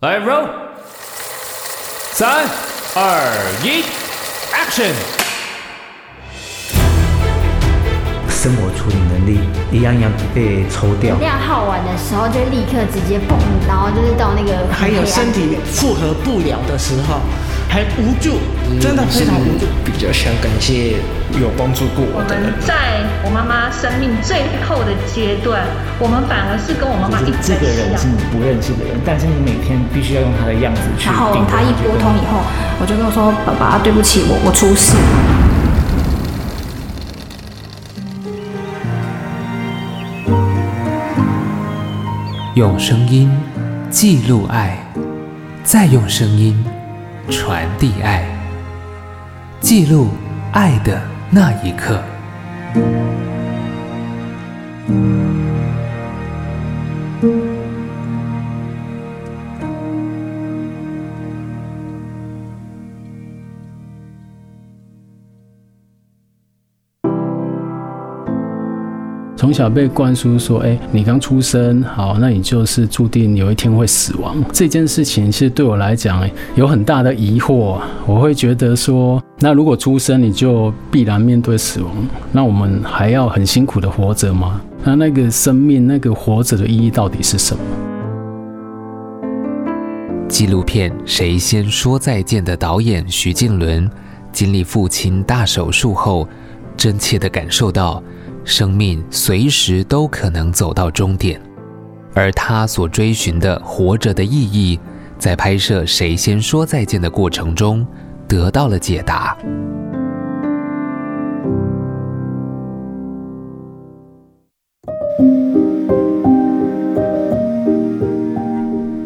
来，roll，三、二、一，action。生活处理能力一样一样被抽掉。能量耗完的时候，就立刻直接蹦，然后就是到那个。还有身体负荷不了的时候，还无助，真的非常无助。比较想感谢有帮助过我的人。在我妈妈生命最后的阶段，我们反而是跟我妈妈一起。这个人是你不认识的人，但是你每天必须要用他的样子去。然后他一拨通以后，我就跟我说：“爸爸，对不起，我我出事。”用声音记录爱，再用声音传递爱，记录爱的那一刻。从小被灌输说：“哎，你刚出生，好，那你就是注定有一天会死亡。”这件事情其实对我来讲有很大的疑惑。我会觉得说，那如果出生你就必然面对死亡，那我们还要很辛苦的活着吗？那那个生命，那个活着的意义到底是什么？纪录片《谁先说再见》的导演徐静伦，经历父亲大手术后，真切地感受到。生命随时都可能走到终点，而他所追寻的活着的意义，在拍摄《谁先说再见》的过程中得到了解答。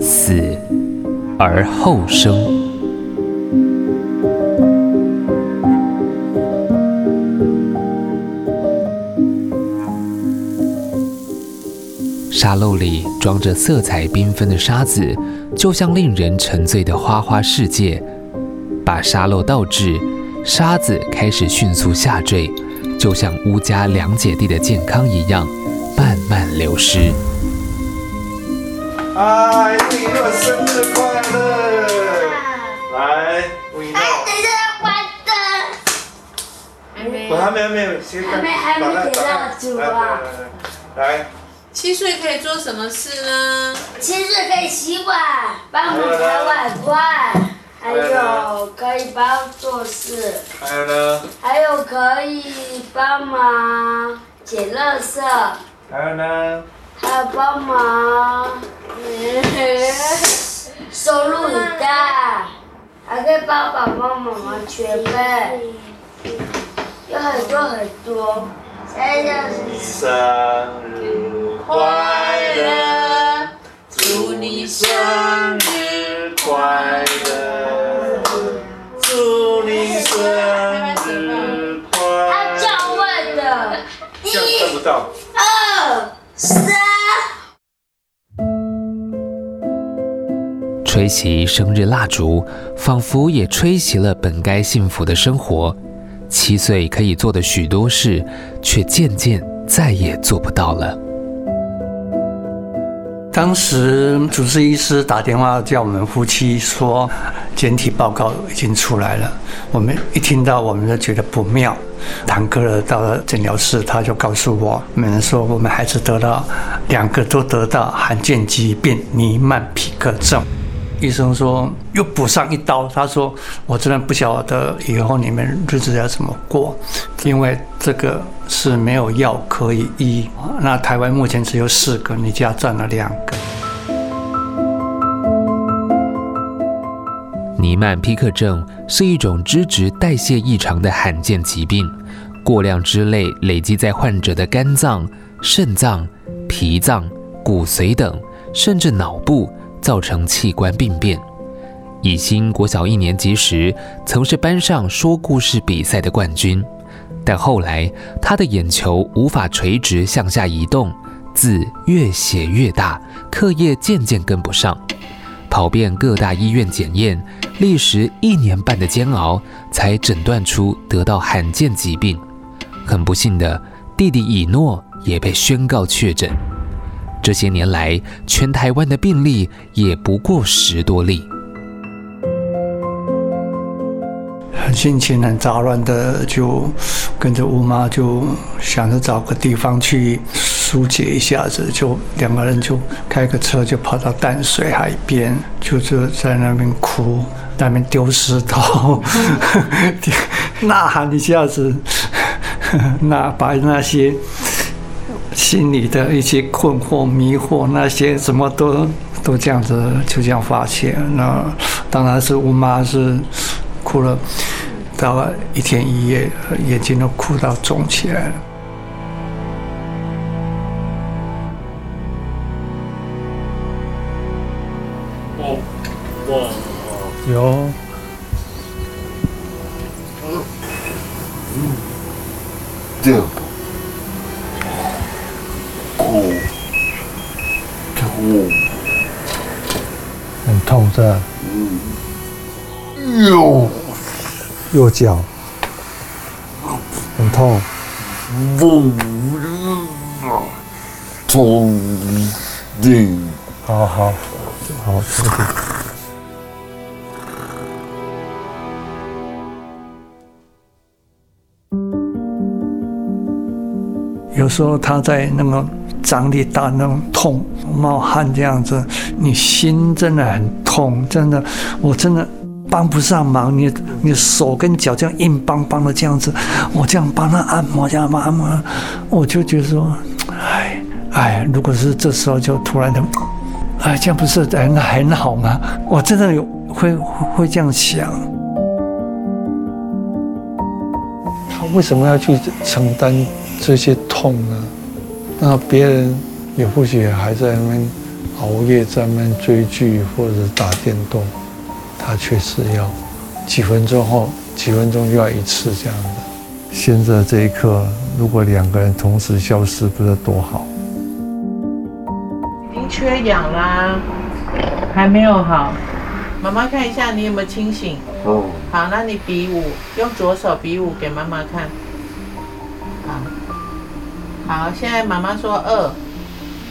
死而后生。沙漏里装着色彩缤纷的沙子，就像令人沉醉的花花世界。把沙漏倒置，沙子开始迅速下坠，就像乌家两姐弟的健康一样，慢慢流失。嗨，吴以诺生日快乐！来，吴以诺。哎，等一下要关灯。还没。我还没，还没，还没，还没点蜡烛啊！来。七岁可以做什么事呢？七岁可以洗碗，帮我们抬碗筷，还有可以帮做事。还有呢？还有可以帮忙捡垃圾。还有呢？还有帮忙收录影带，还可以帮爸爸妈妈捶背，有很多很多。生日快乐，祝你生日快乐，祝你生日快乐。他叫问的，一、二、三。吹熄生日蜡烛，仿佛也吹熄了本该幸福的生活。七岁可以做的许多事，却渐渐再也做不到了。当时主治医师打电话叫我们夫妻说，检体报告已经出来了。我们一听到，我们就觉得不妙。坦克到了诊疗室，他就告诉我们说，我们孩子得到两个都得到罕见疾病尼曼匹克症。医生说又补上一刀，他说我真的不晓得以后你们日子要怎么过，因为这个是没有药可以医。那台湾目前只有四个，你家占了两个。尼曼皮克症是一种脂质代谢异常的罕见疾病，过量脂类累积在患者的肝脏、肾脏、脾脏、骨髓等，甚至脑部。造成器官病变。以心国小一年级时，曾是班上说故事比赛的冠军，但后来他的眼球无法垂直向下移动，字越写越大，课业渐渐跟不上。跑遍各大医院检验，历时一年半的煎熬，才诊断出得到罕见疾病。很不幸的，弟弟以诺也被宣告确诊。这些年来，全台湾的病例也不过十多例。心情很杂乱的，就跟着吴妈，就想着找个地方去疏解一下子，就两个人就开个车，就跑到淡水海边，就就在那边哭，那边丢石头，呐喊一下子，那把那些心里的一些困惑、迷惑，那些什么都都这样子就这样发泄。那当然是我妈是哭了。到了一天一夜，眼睛都哭到肿起来了。哦，哇，有，嗯，这样，哭，哭，很痛是吧？嗯，哟。右脚很痛，不，痛定，好好好，谢谢。有时候他在那个张力大，那种痛冒汗这样子，你心真的很痛，真的，我真的。帮不上忙，你你手跟脚这样硬邦邦的这样子，我这样帮他按摩，这样帮他按摩，我就觉得说，哎哎，如果是这时候就突然的，哎，这样不是很很好吗？我真的有会会这样想。他为什么要去承担这些痛呢？那别人也或许还在那边熬夜，在那边追剧或者打电动。他确实要几分钟后，几分钟就要一次这样的。现在这一刻，如果两个人同时消失，不知道多好。已经缺氧啦，还没有好。妈妈看一下你有没有清醒。哦。好，那你比五，用左手比五给妈妈看。好。现在妈妈说二。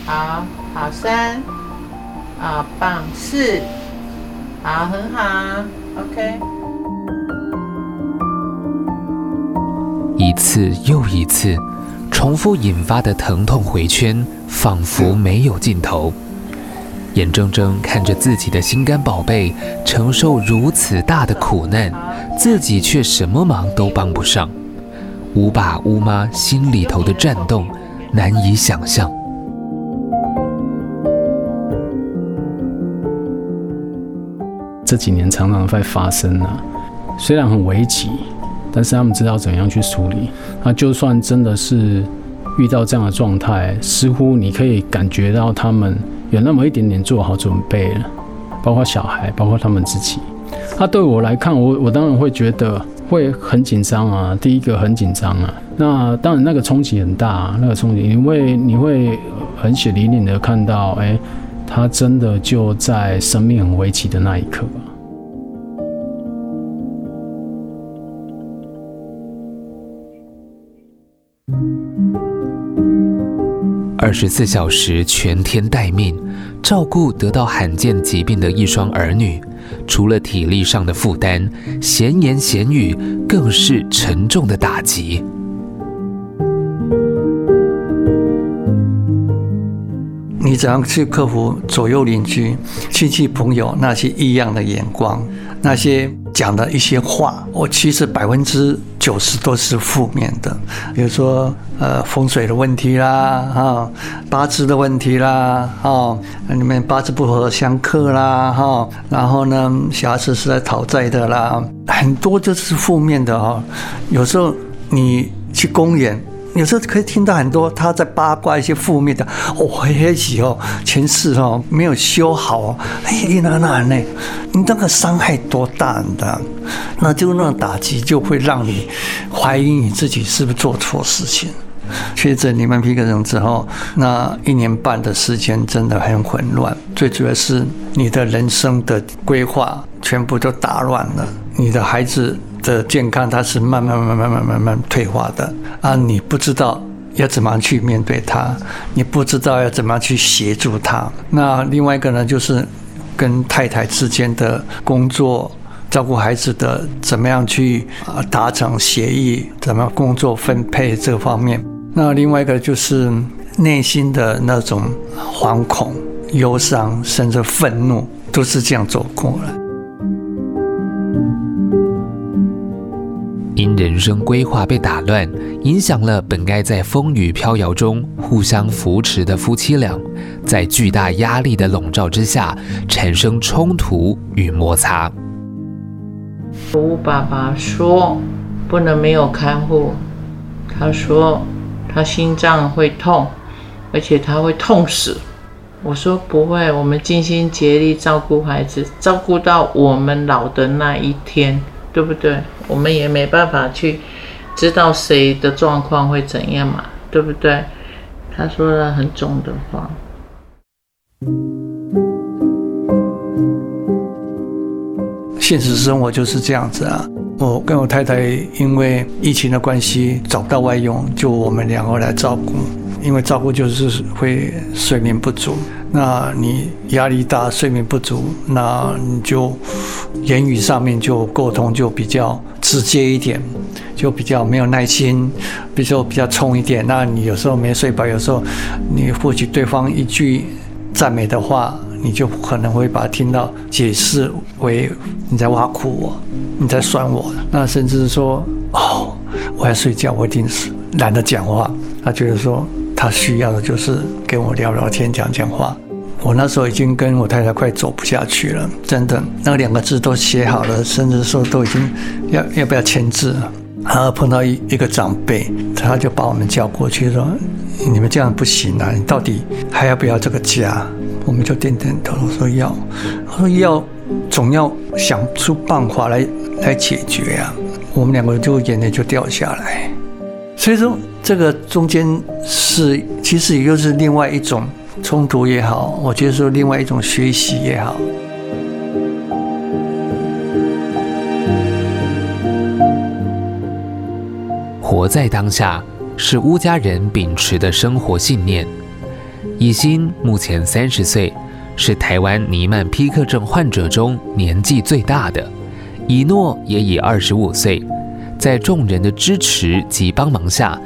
好，好三。啊，棒四。好，很好，OK。一次又一次，重复引发的疼痛回圈，仿佛没有尽头。眼睁睁看着自己的心肝宝贝承受如此大的苦难，自己却什么忙都帮不上。吴爸吴妈心里头的战斗，难以想象。这几年常常在发生啊，虽然很危急，但是他们知道怎样去处理。那就算真的是遇到这样的状态，似乎你可以感觉到他们有那么一点点做好准备了，包括小孩，包括他们自己。那对我来看，我我当然会觉得会很紧张啊。第一个很紧张啊，那当然那个冲击很大啊，那个冲击，因为你会很血淋淋的看到，哎。他真的就在生命很危急的那一刻。二十四小时全天待命，照顾得到罕见疾病的一双儿女，除了体力上的负担，闲言闲语更是沉重的打击。你怎样去克服左右邻居、亲戚朋友那些异样的眼光，那些讲的一些话？我其实百分之九十都是负面的，比如说呃风水的问题啦，哈八字的问题啦，哈你们八字不合相克啦，哈然后呢小孩子是来讨债的啦，很多就是负面的哈。有时候你去公园。有时候可以听到很多他在八卦一些负面的，哦，黑起哦，前世哦没有修好哦，哎，那那那，你那个伤害多大的？那就那种打击就会让你怀疑你自己是不是做错事情。确诊你们皮革症之后，那一年半的时间真的很混乱，最主要是你的人生的规划全部都打乱了，你的孩子的健康，它是慢慢慢慢慢慢慢退化的啊！你不知道要怎么去面对他，你不知道要怎么去协助他。那另外一个呢，就是跟太太之间的工作、照顾孩子的，怎么样去啊达成协议，怎么工作分配这方面。那另外一个就是内心的那种惶恐、忧伤，甚至愤怒，都是这样走过来。因人生规划被打乱，影响了本该在风雨飘摇中互相扶持的夫妻俩，在巨大压力的笼罩之下，产生冲突与摩擦。我爸爸说：“不能没有看护。”他说：“他心脏会痛，而且他会痛死。”我说：“不会，我们尽心竭力照顾孩子，照顾到我们老的那一天。”对不对？我们也没办法去知道谁的状况会怎样嘛，对不对？他说了很重的话。现实生活就是这样子啊。我跟我太太因为疫情的关系找不到外佣，就我们两个来照顾。因为照顾就是会睡眠不足，那你压力大，睡眠不足，那你就言语上面就沟通就比较直接一点，就比较没有耐心，比如说比较冲一点。那你有时候没睡饱，有时候你或许对方一句赞美的话，你就可能会把它听到解释为你在挖苦我，你在酸我。那甚至说哦，我要睡觉，我一定是懒得讲话。他觉得说。他需要的就是跟我聊聊天、讲讲话。我那时候已经跟我太太快走不下去了，真的，那两个字都写好了，甚至说都已经要要不要签字了。然后碰到一一个长辈，他就把我们叫过去说：“你们这样不行啊，你到底还要不要这个家？”我们就点点头说要。他说要，总要想出办法来来解决呀、啊。我们两个就眼泪就掉下来。所以说，这个中间是其实也就是另外一种冲突也好，我觉得说另外一种学习也好。活在当下是乌家人秉持的生活信念。以心目前三十岁，是台湾尼曼匹克症患者中年纪最大的。以诺也已二十五岁。在众人的支持及帮忙下，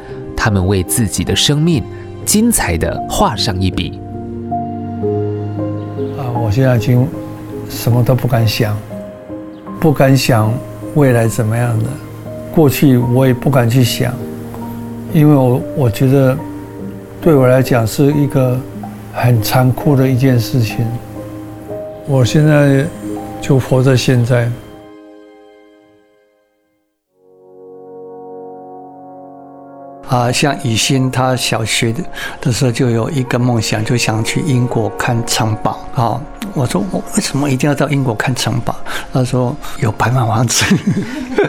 他们为自己的生命精彩的画上一笔。啊，我现在已经什么都不敢想，不敢想未来怎么样的，过去我也不敢去想，因为我我觉得对我来讲是一个很残酷的一件事情。我现在就活在现在。啊，像以心，他小学的的时候就有一个梦想，就想去英国看城堡。啊，我说我为什么一定要到英国看城堡？他说有白马王子。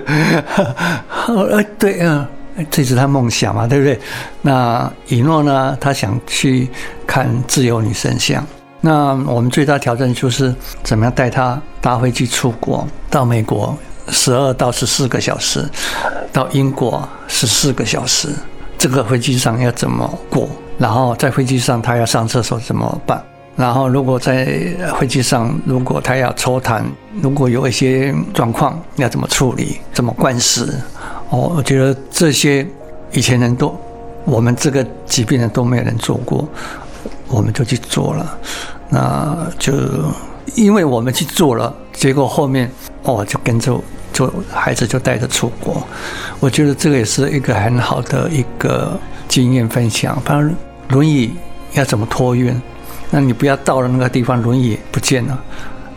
呃，对，嗯，这是他梦想嘛，对不对？那以诺呢？他想去看自由女神像。那我们最大挑战就是怎么样带他搭飞机出国到美国，十二到十四个小时，到英国十四个小时。这个飞机上要怎么过？然后在飞机上他要上厕所怎么办？然后如果在飞机上，如果他要抽痰，如果有一些状况要怎么处理？怎么灌食？哦，我觉得这些以前人都，我们这个疾病人都没有人做过，我们就去做了。那就因为我们去做了，结果后面哦就跟着。就孩子就带着出国，我觉得这个也是一个很好的一个经验分享。反正轮椅要怎么托运？那你不要到了那个地方，轮椅不见了，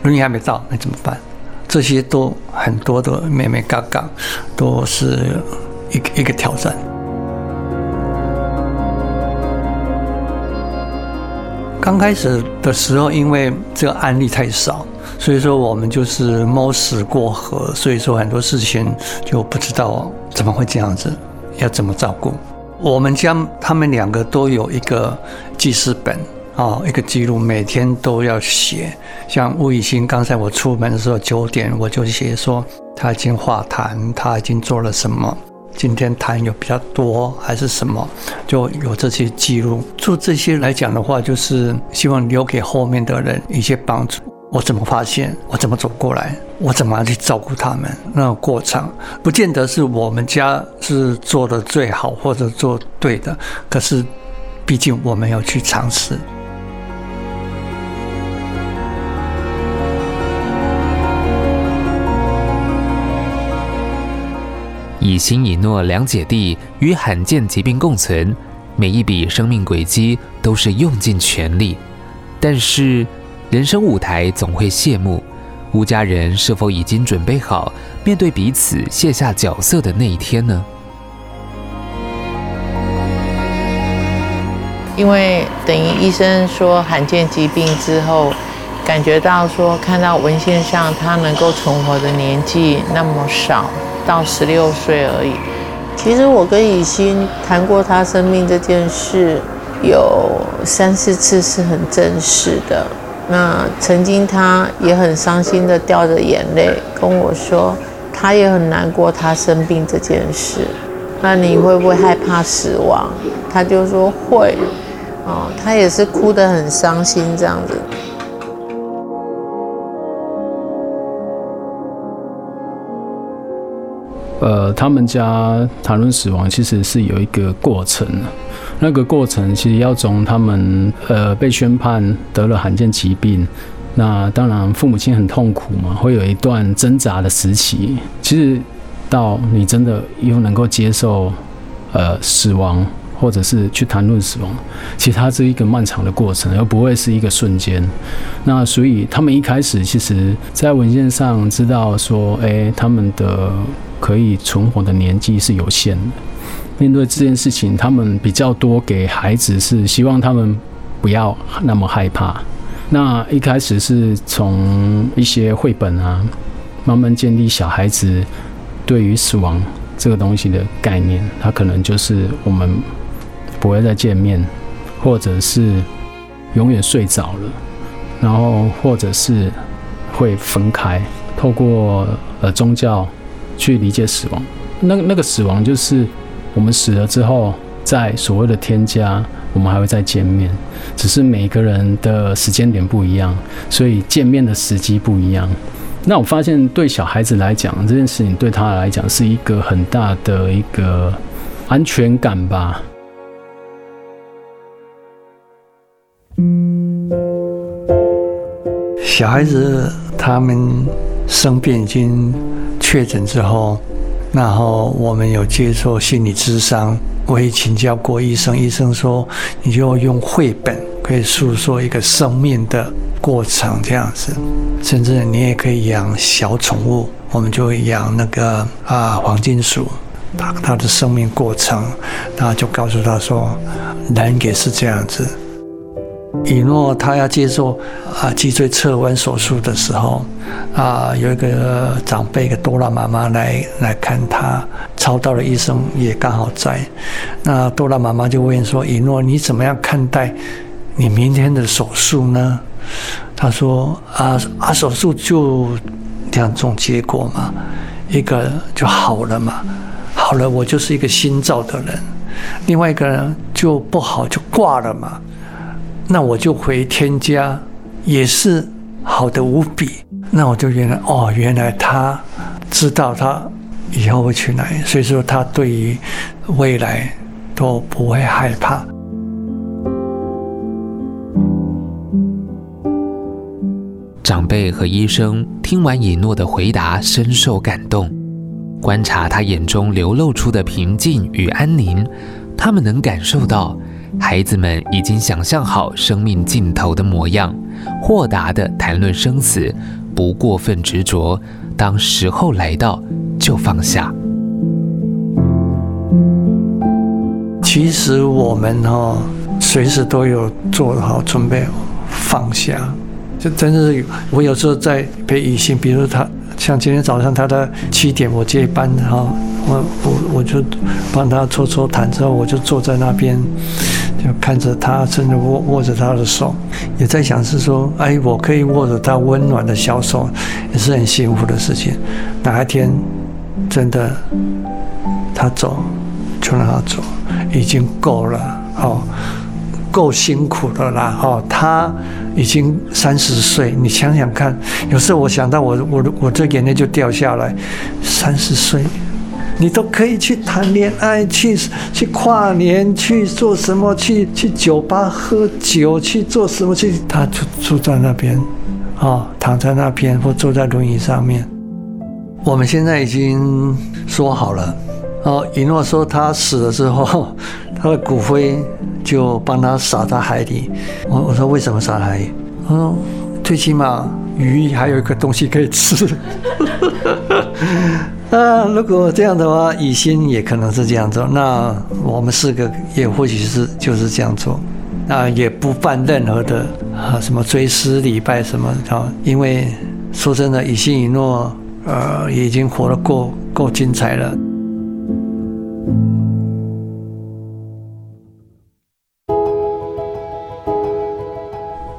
轮椅还没到，那怎么办？这些都很多的眉眉角角，都是一个一个挑战。刚开始的时候，因为这个案例太少。所以说我们就是猫死过河，所以说很多事情就不知道怎么会这样子，要怎么照顾。我们家他们两个都有一个记事本啊，一个记录，每天都要写。像吴以欣，刚才我出门的时候九点，我就写说他已经化痰，他已经做了什么。今天痰有比较多还是什么，就有这些记录。做这些来讲的话，就是希望留给后面的人一些帮助。我怎么发现？我怎么走过来？我怎么样去照顾他们？那个过程不见得是我们家是做的最好或者做对的，可是毕竟我们要去尝试。以欣以诺两姐弟与罕见疾病共存，每一笔生命轨迹都是用尽全力，但是人生舞台总会谢幕。吴家人是否已经准备好面对彼此卸下角色的那一天呢？因为等于医生说罕见疾病之后，感觉到说看到文献上他能够存活的年纪那么少。到十六岁而已。其实我跟以欣谈过他生命这件事，有三四次是很正式的。那曾经他也很伤心的掉着眼泪跟我说，他也很难过他生病这件事。那你会不会害怕死亡？他就说会。哦，他也是哭得很伤心这样子。呃，他们家谈论死亡其实是有一个过程，那个过程其实要从他们呃被宣判得了罕见疾病，那当然父母亲很痛苦嘛，会有一段挣扎的时期。其实到你真的又能够接受呃死亡，或者是去谈论死亡，其实它是一个漫长的过程，而不会是一个瞬间。那所以他们一开始其实在文献上知道说，哎，他们的。可以存活的年纪是有限的。面对这件事情，他们比较多给孩子是希望他们不要那么害怕。那一开始是从一些绘本啊，慢慢建立小孩子对于死亡这个东西的概念。他可能就是我们不会再见面，或者是永远睡着了，然后或者是会分开。透过呃宗教。去理解死亡，那那个死亡就是我们死了之后，在所谓的天家，我们还会再见面，只是每个人的时间点不一样，所以见面的时机不一样。那我发现对小孩子来讲，这件事情对他来讲是一个很大的一个安全感吧。小孩子他们生病已经。确诊之后，然后我们有接受心理咨商，我也请教过医生，医生说你就用绘本可以诉说一个生命的过程这样子，甚至你也可以养小宠物，我们就会养那个啊黄金鼠，它它的生命过程，然后就告诉他说，人也是这样子。以诺他要接受啊脊椎侧弯手术的时候，啊有一个长辈，一个多拉妈妈来来看他，超到的医生也刚好在。那多拉妈妈就问说：“以诺，你怎么样看待你明天的手术呢？”他说：“啊啊，手术就两种结果嘛，一个就好了嘛，好了我就是一个新造的人；另外一个呢就不好就挂了嘛。”那我就回天家，也是好的无比。那我就原来哦，原来他知道他以后会去哪里，所以说他对于未来都不会害怕。长辈和医生听完以诺的回答，深受感动。观察他眼中流露出的平静与安宁，他们能感受到。孩子们已经想象好生命尽头的模样，豁达地谈论生死，不过分执着。当时候来到，就放下。其实我们哦，随时都有做好准备，放下。就真的是，我有时候在陪以欣，比如他像今天早上他的七点我接班哈，我我我就帮他搓搓痰之后，我就坐在那边。就看着他，甚至握握着他的手，也在想是说，哎，我可以握着他温暖的小手，也是很幸福的事情。哪一天真的他走，就让他走，已经够了哦，够辛苦的啦哦。他已经三十岁，你想想看，有时候我想到我我我这眼泪就掉下来，三十岁。你都可以去谈恋爱，去去跨年，去做什么？去去酒吧喝酒，去做什么？去他住住在那边，啊、躺在那边，或坐在轮椅上面。我们现在已经说好了，哦，以诺说他死了之后，他的骨灰就帮他撒在海里。我我说为什么撒海里？哦，最起码鱼还有一个东西可以吃。啊，如果这样的话，以心也可能是这样做。那我们四个也或许是就是这样做，啊，也不办任何的啊什么追思礼拜什么啊，因为说真的，以心以诺，呃，已经活得够够精彩了。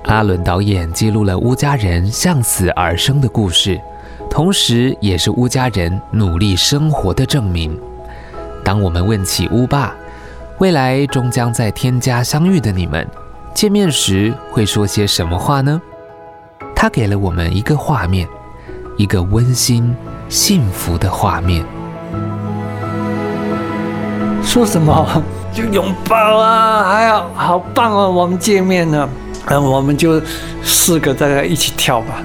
阿伦导演记录了乌家人向死而生的故事。同时，也是乌家人努力生活的证明。当我们问起乌爸，未来终将在天家相遇的你们，见面时会说些什么话呢？他给了我们一个画面，一个温馨、幸福的画面。说什么？就拥抱啊！还要好棒哦！我们见面了，嗯，我们就四个大家一起跳吧。